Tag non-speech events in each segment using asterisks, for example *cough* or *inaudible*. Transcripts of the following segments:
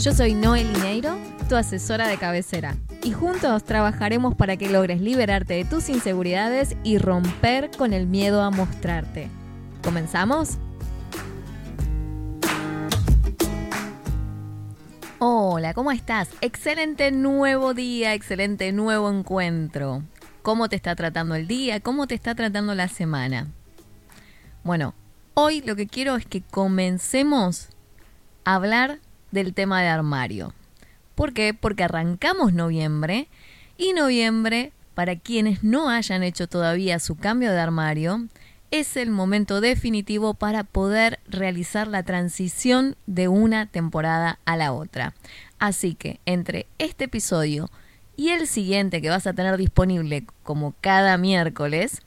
Yo soy Noel Lineiro, tu asesora de cabecera, y juntos trabajaremos para que logres liberarte de tus inseguridades y romper con el miedo a mostrarte. ¿Comenzamos? Hola, ¿cómo estás? Excelente nuevo día, excelente nuevo encuentro. ¿Cómo te está tratando el día? ¿Cómo te está tratando la semana? Bueno, hoy lo que quiero es que comencemos a hablar del tema de armario. ¿Por qué? Porque arrancamos noviembre y noviembre, para quienes no hayan hecho todavía su cambio de armario, es el momento definitivo para poder realizar la transición de una temporada a la otra. Así que entre este episodio y el siguiente que vas a tener disponible como cada miércoles,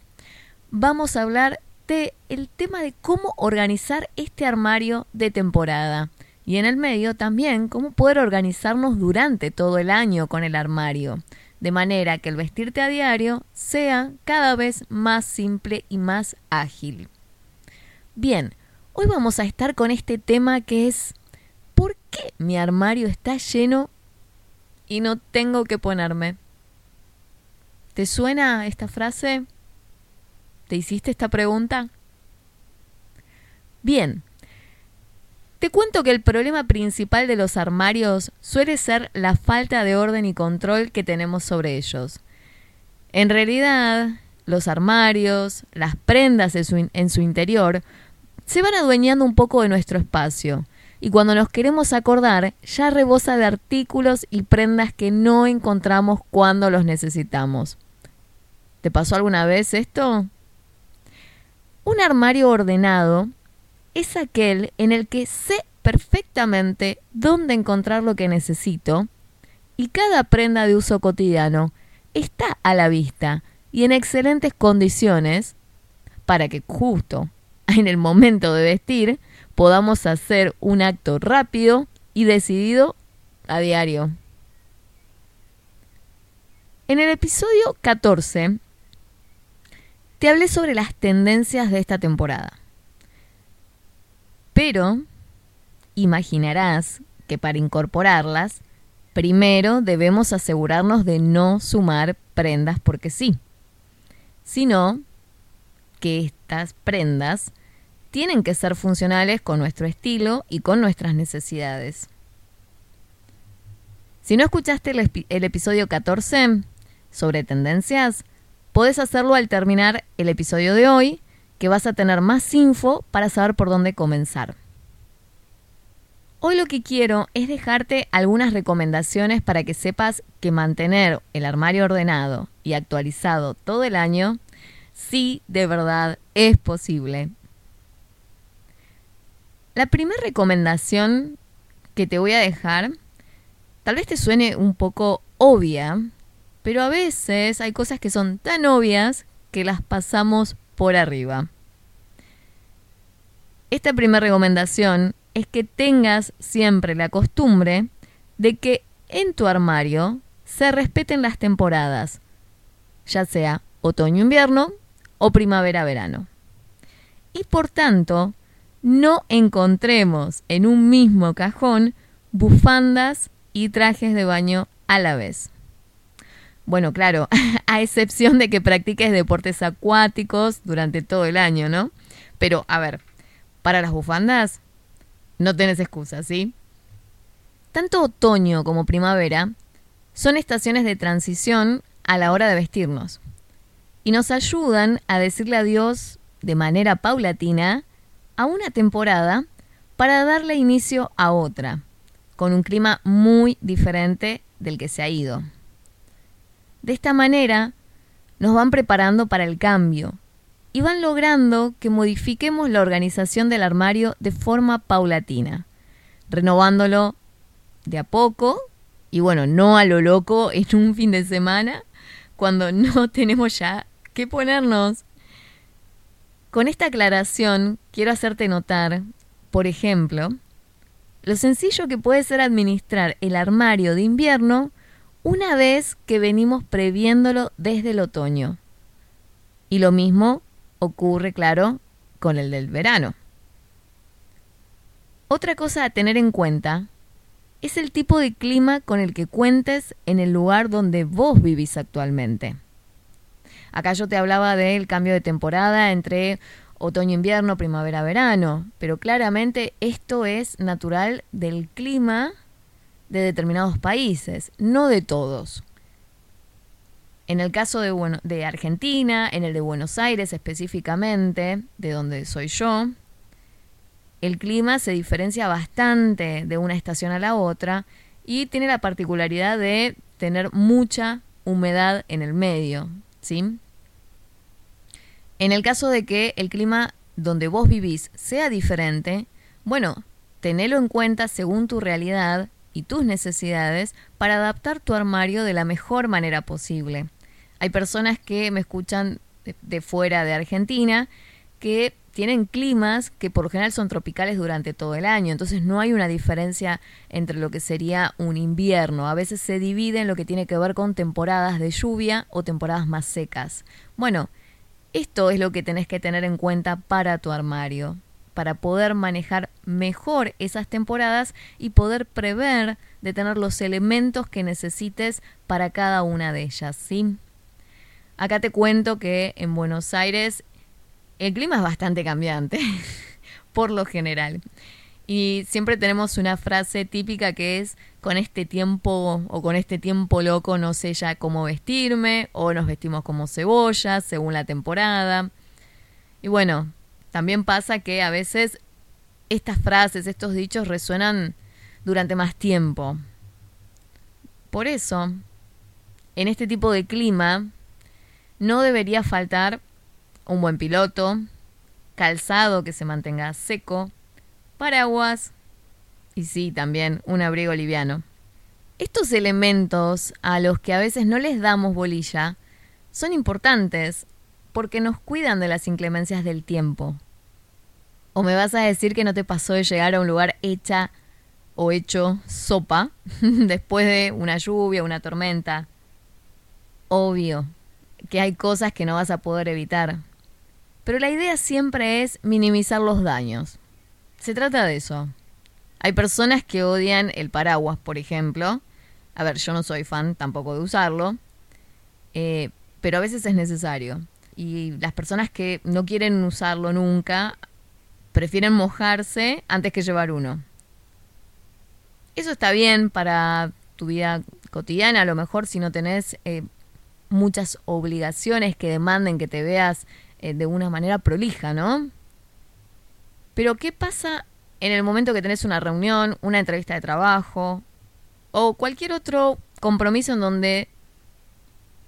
vamos a hablar de el tema de cómo organizar este armario de temporada. Y en el medio también cómo poder organizarnos durante todo el año con el armario, de manera que el vestirte a diario sea cada vez más simple y más ágil. Bien, hoy vamos a estar con este tema que es ¿por qué mi armario está lleno y no tengo que ponerme? ¿Te suena esta frase? ¿Te hiciste esta pregunta? Bien, te cuento que el problema principal de los armarios suele ser la falta de orden y control que tenemos sobre ellos. En realidad, los armarios, las prendas en su, en su interior, se van adueñando un poco de nuestro espacio y cuando nos queremos acordar ya rebosa de artículos y prendas que no encontramos cuando los necesitamos. ¿Te pasó alguna vez esto? Un armario ordenado es aquel en el que sé perfectamente dónde encontrar lo que necesito y cada prenda de uso cotidiano está a la vista y en excelentes condiciones para que justo en el momento de vestir podamos hacer un acto rápido y decidido a diario. En el episodio 14 te hablé sobre las tendencias de esta temporada. Pero imaginarás que para incorporarlas, primero debemos asegurarnos de no sumar prendas porque sí, sino que estas prendas tienen que ser funcionales con nuestro estilo y con nuestras necesidades. Si no escuchaste el, episodio 14 sobre tendencias, podés hacerlo al terminar el episodio de hoy que vas a tener más info para saber por dónde comenzar. Hoy lo que quiero es dejarte algunas recomendaciones para que sepas que mantener el armario ordenado y actualizado todo el año sí de verdad es posible. La primera recomendación que te voy a dejar tal vez te suene un poco obvia, pero a veces hay cosas que son tan obvias que las pasamos por arriba. Esta primera recomendación es que tengas siempre la costumbre de que en tu armario se respeten las temporadas, ya sea otoño-invierno o primavera-verano. Y por tanto, no encontremos en un mismo cajón bufandas y trajes de baño a la vez. Bueno, claro, *laughs* a excepción de que practiques deportes acuáticos durante todo el año, ¿no? Pero, a ver, para las bufandas no tenés excusa, ¿sí? Tanto otoño como primavera son estaciones de transición a la hora de vestirnos y nos ayudan a decirle adiós de manera paulatina a una temporada para darle inicio a otra, con un clima muy diferente del que se ha ido. De esta manera, nos van preparando para el cambio y van logrando que modifiquemos la organización del armario de forma paulatina, renovándolo de a poco y bueno, no a lo loco en un fin de semana cuando *laughs* no tenemos ya que ponernos. Con esta aclaración quiero hacerte notar, por ejemplo, lo sencillo que puede ser administrar el armario de invierno una vez que venimos previéndolo desde el otoño. Y lo mismo ocurre, claro, con el del verano. Otra cosa a tener en cuenta es el tipo de clima con el que cuentes en el lugar donde vos vivís actualmente. Acá yo te hablaba del cambio de temporada entre otoño-invierno, primavera-verano, pero claramente esto es natural del clima de determinados países, no de todos. En el caso de, bueno, de Argentina, en el de Buenos Aires específicamente, de donde soy yo, el clima se diferencia bastante de una estación a la otra y tiene la particularidad de tener mucha humedad en el medio, ¿sí? En el caso de que el clima donde vos vivís sea diferente, bueno, tenelo en cuenta según tu realidad y tus necesidades para adaptar tu armario de la mejor manera posible. Hay personas que me escuchan de, fuera de Argentina que tienen climas que por lo general son tropicales durante todo el año, entonces no hay una diferencia entre lo que sería un invierno. A veces se divide en lo que tiene que ver con temporadas de lluvia o temporadas más secas. Bueno, esto es lo que tenés que tener en cuenta para tu armario para poder manejar mejor esas temporadas y poder prever de tener los elementos que necesites para cada una de ellas, ¿sí? Acá te cuento que en Buenos Aires el clima es bastante cambiante, *laughs* por lo general. Y siempre tenemos una frase típica que es, con este tiempo o con este tiempo loco no sé ya cómo vestirme, o nos vestimos como cebollas, según la temporada. Y bueno, también pasa que a veces estas frases, estos dichos resuenan durante más tiempo. Por eso, en este tipo de clima, no debería faltar un buen piloto, calzado que se mantenga seco, paraguas y sí, también un abrigo liviano. Estos elementos a los que a veces no les damos bolilla son importantes porque nos cuidan de las inclemencias del tiempo. ¿O me vas a decir que no te pasó de llegar a un lugar hecha o hecho sopa *laughs* después de una lluvia, una tormenta? Obvio que hay cosas que no vas a poder evitar. Pero la idea siempre es minimizar los daños. Se trata de eso. Hay personas que odian el paraguas, por ejemplo. A ver, yo no soy fan tampoco de usarlo. Eh, pero a veces es necesario. Y las personas que no quieren usarlo nunca, prefieren mojarse antes que llevar uno. Eso está bien para tu vida cotidiana, a lo mejor si no tenés eh, muchas obligaciones que demanden que te veas eh, de una manera prolija, ¿no? Pero ¿qué pasa en el momento que tenés una reunión, una entrevista de trabajo o cualquier otro compromiso en donde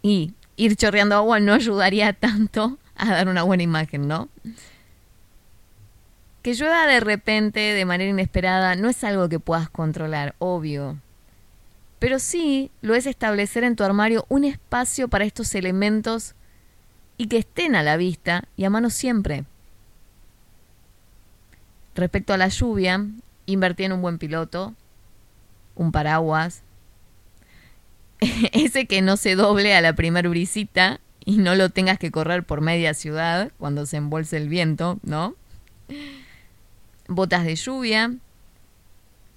y ir chorreando agua no ayudaría tanto a dar una buena imagen, ¿no? Que llueva de repente, de manera inesperada, no es algo que puedas controlar, obvio. Pero sí lo es establecer en tu armario un espacio para estos elementos y que estén a la vista y a mano siempre. Respecto a la lluvia, invertí en un buen piloto, un paraguas, *laughs* ese que no se doble a la primer brisita y no lo tengas que correr por media ciudad cuando se embolse el viento, ¿no? botas de lluvia,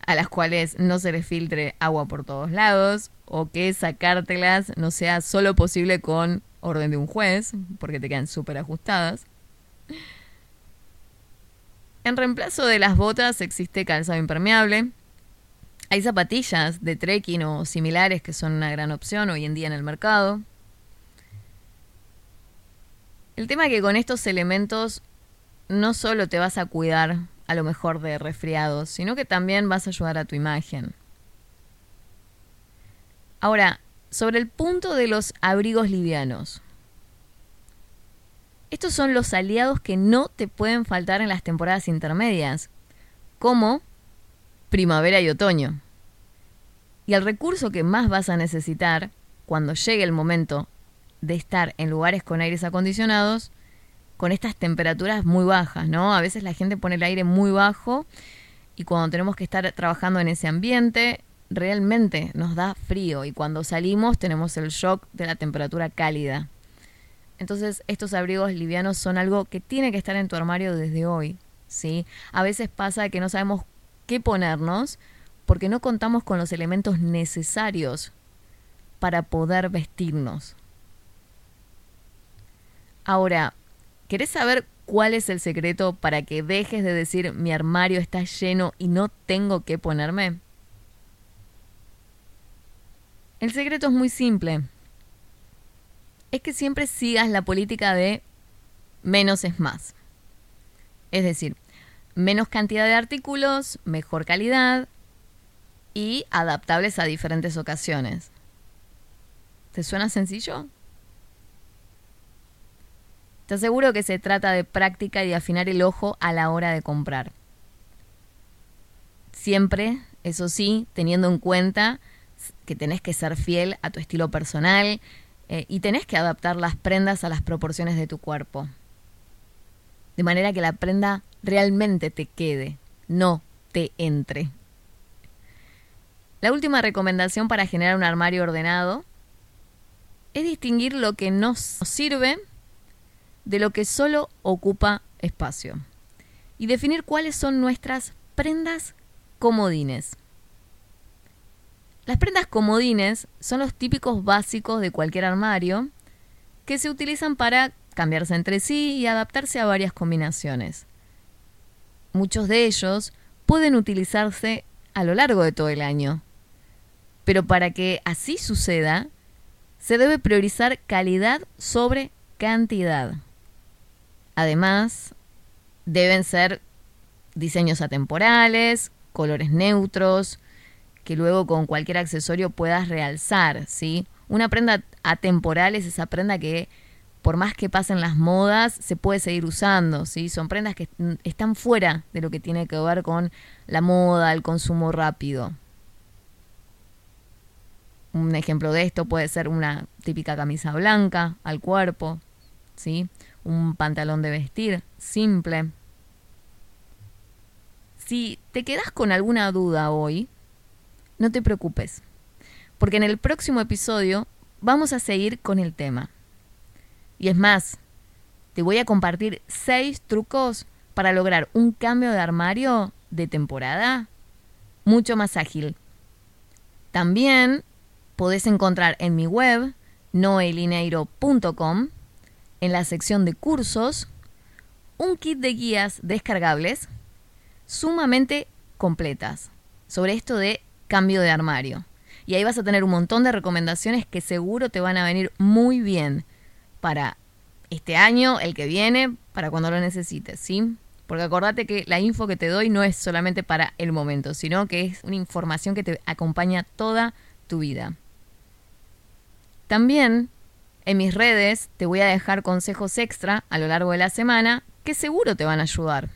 a las cuales no se les filtre agua por todos lados, o que sacártelas no sea solo posible con orden de un juez, porque te quedan súper ajustadas. En reemplazo de las botas existe calzado impermeable. Hay zapatillas de trekking o similares que son una gran opción hoy en día en el mercado. El tema es que con estos elementos no solo te vas a cuidar a lo mejor de resfriados, sino que también vas a ayudar a tu imagen. Ahora, sobre el punto de los abrigos livianos. Estos son los aliados que no te pueden faltar en las temporadas intermedias, como primavera y otoño. Y el recurso que más vas a necesitar cuando llegue el momento de estar en lugares con aires acondicionados con estas temperaturas muy bajas, ¿no? A veces la gente pone el aire muy bajo y cuando tenemos que estar trabajando en ese ambiente, realmente nos da frío y cuando salimos tenemos el shock de la temperatura cálida. Entonces, estos abrigos livianos son algo que tiene que estar en tu armario desde hoy, ¿sí? A veces pasa que no sabemos qué ponernos porque no contamos con los elementos necesarios para poder vestirnos. Ahora, ¿querés saber cuál es el secreto para que dejes de decir mi armario está lleno y no tengo que ponerme? El secreto es muy simple. Es que siempre sigas la política de menos es más. Es decir, menos cantidad de artículos, mejor calidad y adaptables a diferentes ocasiones. ¿Te suena sencillo? Te aseguro que se trata de práctica y de afinar el ojo a la hora de comprar. Siempre, eso sí, teniendo en cuenta que tenés que ser fiel a tu estilo personal eh, y tenés que adaptar las prendas a las proporciones de tu cuerpo. De manera que la prenda realmente te quede, no te entre. La última recomendación para generar un armario ordenado es distinguir lo que nos sirve de lo que solo ocupa espacio y definir cuáles son nuestras prendas comodines. Las prendas comodines son los típicos básicos de cualquier armario que se utilizan para cambiarse entre sí y adaptarse a varias combinaciones. Muchos de ellos pueden utilizarse a lo largo de todo el año. Pero para que así suceda, se debe priorizar calidad sobre cantidad. Además, deben ser diseños atemporales, colores neutros, que luego con cualquier accesorio puedas realzar, ¿sí? Una prenda atemporal es esa prenda que por más que pasen las modas, se puede seguir usando, ¿sí? Son prendas que están fuera de lo que tiene que ver con la moda, el consumo rápido. Un ejemplo de esto puede ser una típica camisa blanca al cuerpo, ¿sí? Un pantalón de vestir simple. Si te quedas con alguna duda hoy, no te preocupes, porque en el próximo episodio vamos a seguir con el tema. Y es más, te voy a compartir seis trucos para lograr un cambio de armario de temporada mucho más ágil. También podés encontrar en mi web noelineiro.com en la sección de cursos un kit de guías descargables sumamente completas sobre esto de cambio de armario. Y ahí vas a tener un montón de recomendaciones que seguro te van a venir muy bien para este año, el que viene, para cuando lo necesites, ¿sí? Porque acordate que la info que te doy no es solamente para el momento, sino que es una información que te acompaña toda tu vida. También en mis redes te voy a dejar consejos extra a lo largo de la semana que seguro te van a ayudar.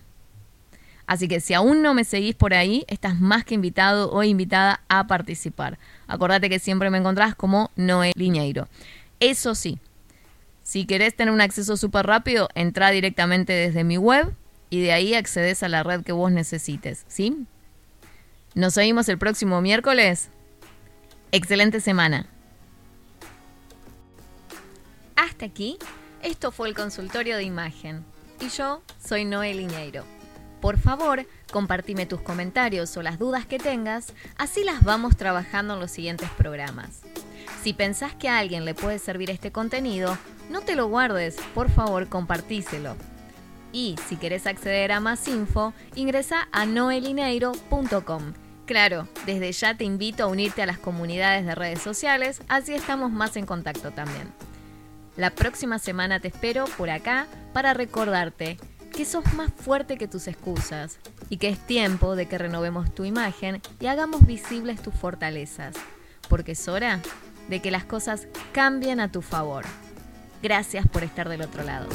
Así que si aún no me seguís por ahí, estás más que invitado o invitada a participar. Acordate que siempre me encontrás como Noé Liñeiro. Eso sí, si querés tener un acceso súper rápido, entra directamente desde mi web y de ahí accedes a la red que vos necesites, ¿sí? Nos oímos el próximo miércoles. Excelente semana. Hasta aquí, esto fue el consultorio de imagen. Y yo soy Noé Liñeiro. Por favor, compartime tus comentarios o las dudas que tengas, así las vamos trabajando en los siguientes programas. Si pensás que a alguien le puede servir este contenido, no te lo guardes, por favor compartíselo. Y si querés acceder a más info, ingresa a noelineiro.com. Claro, desde ya te invito a unirte a las comunidades de redes sociales, así estamos más en contacto también. La próxima semana te espero por acá para recordarte que sos más fuerte que tus excusas y que es tiempo de que renovemos tu imagen y hagamos visibles tus fortalezas, porque es hora de que las cosas cambien a tu favor. Gracias por estar del otro lado.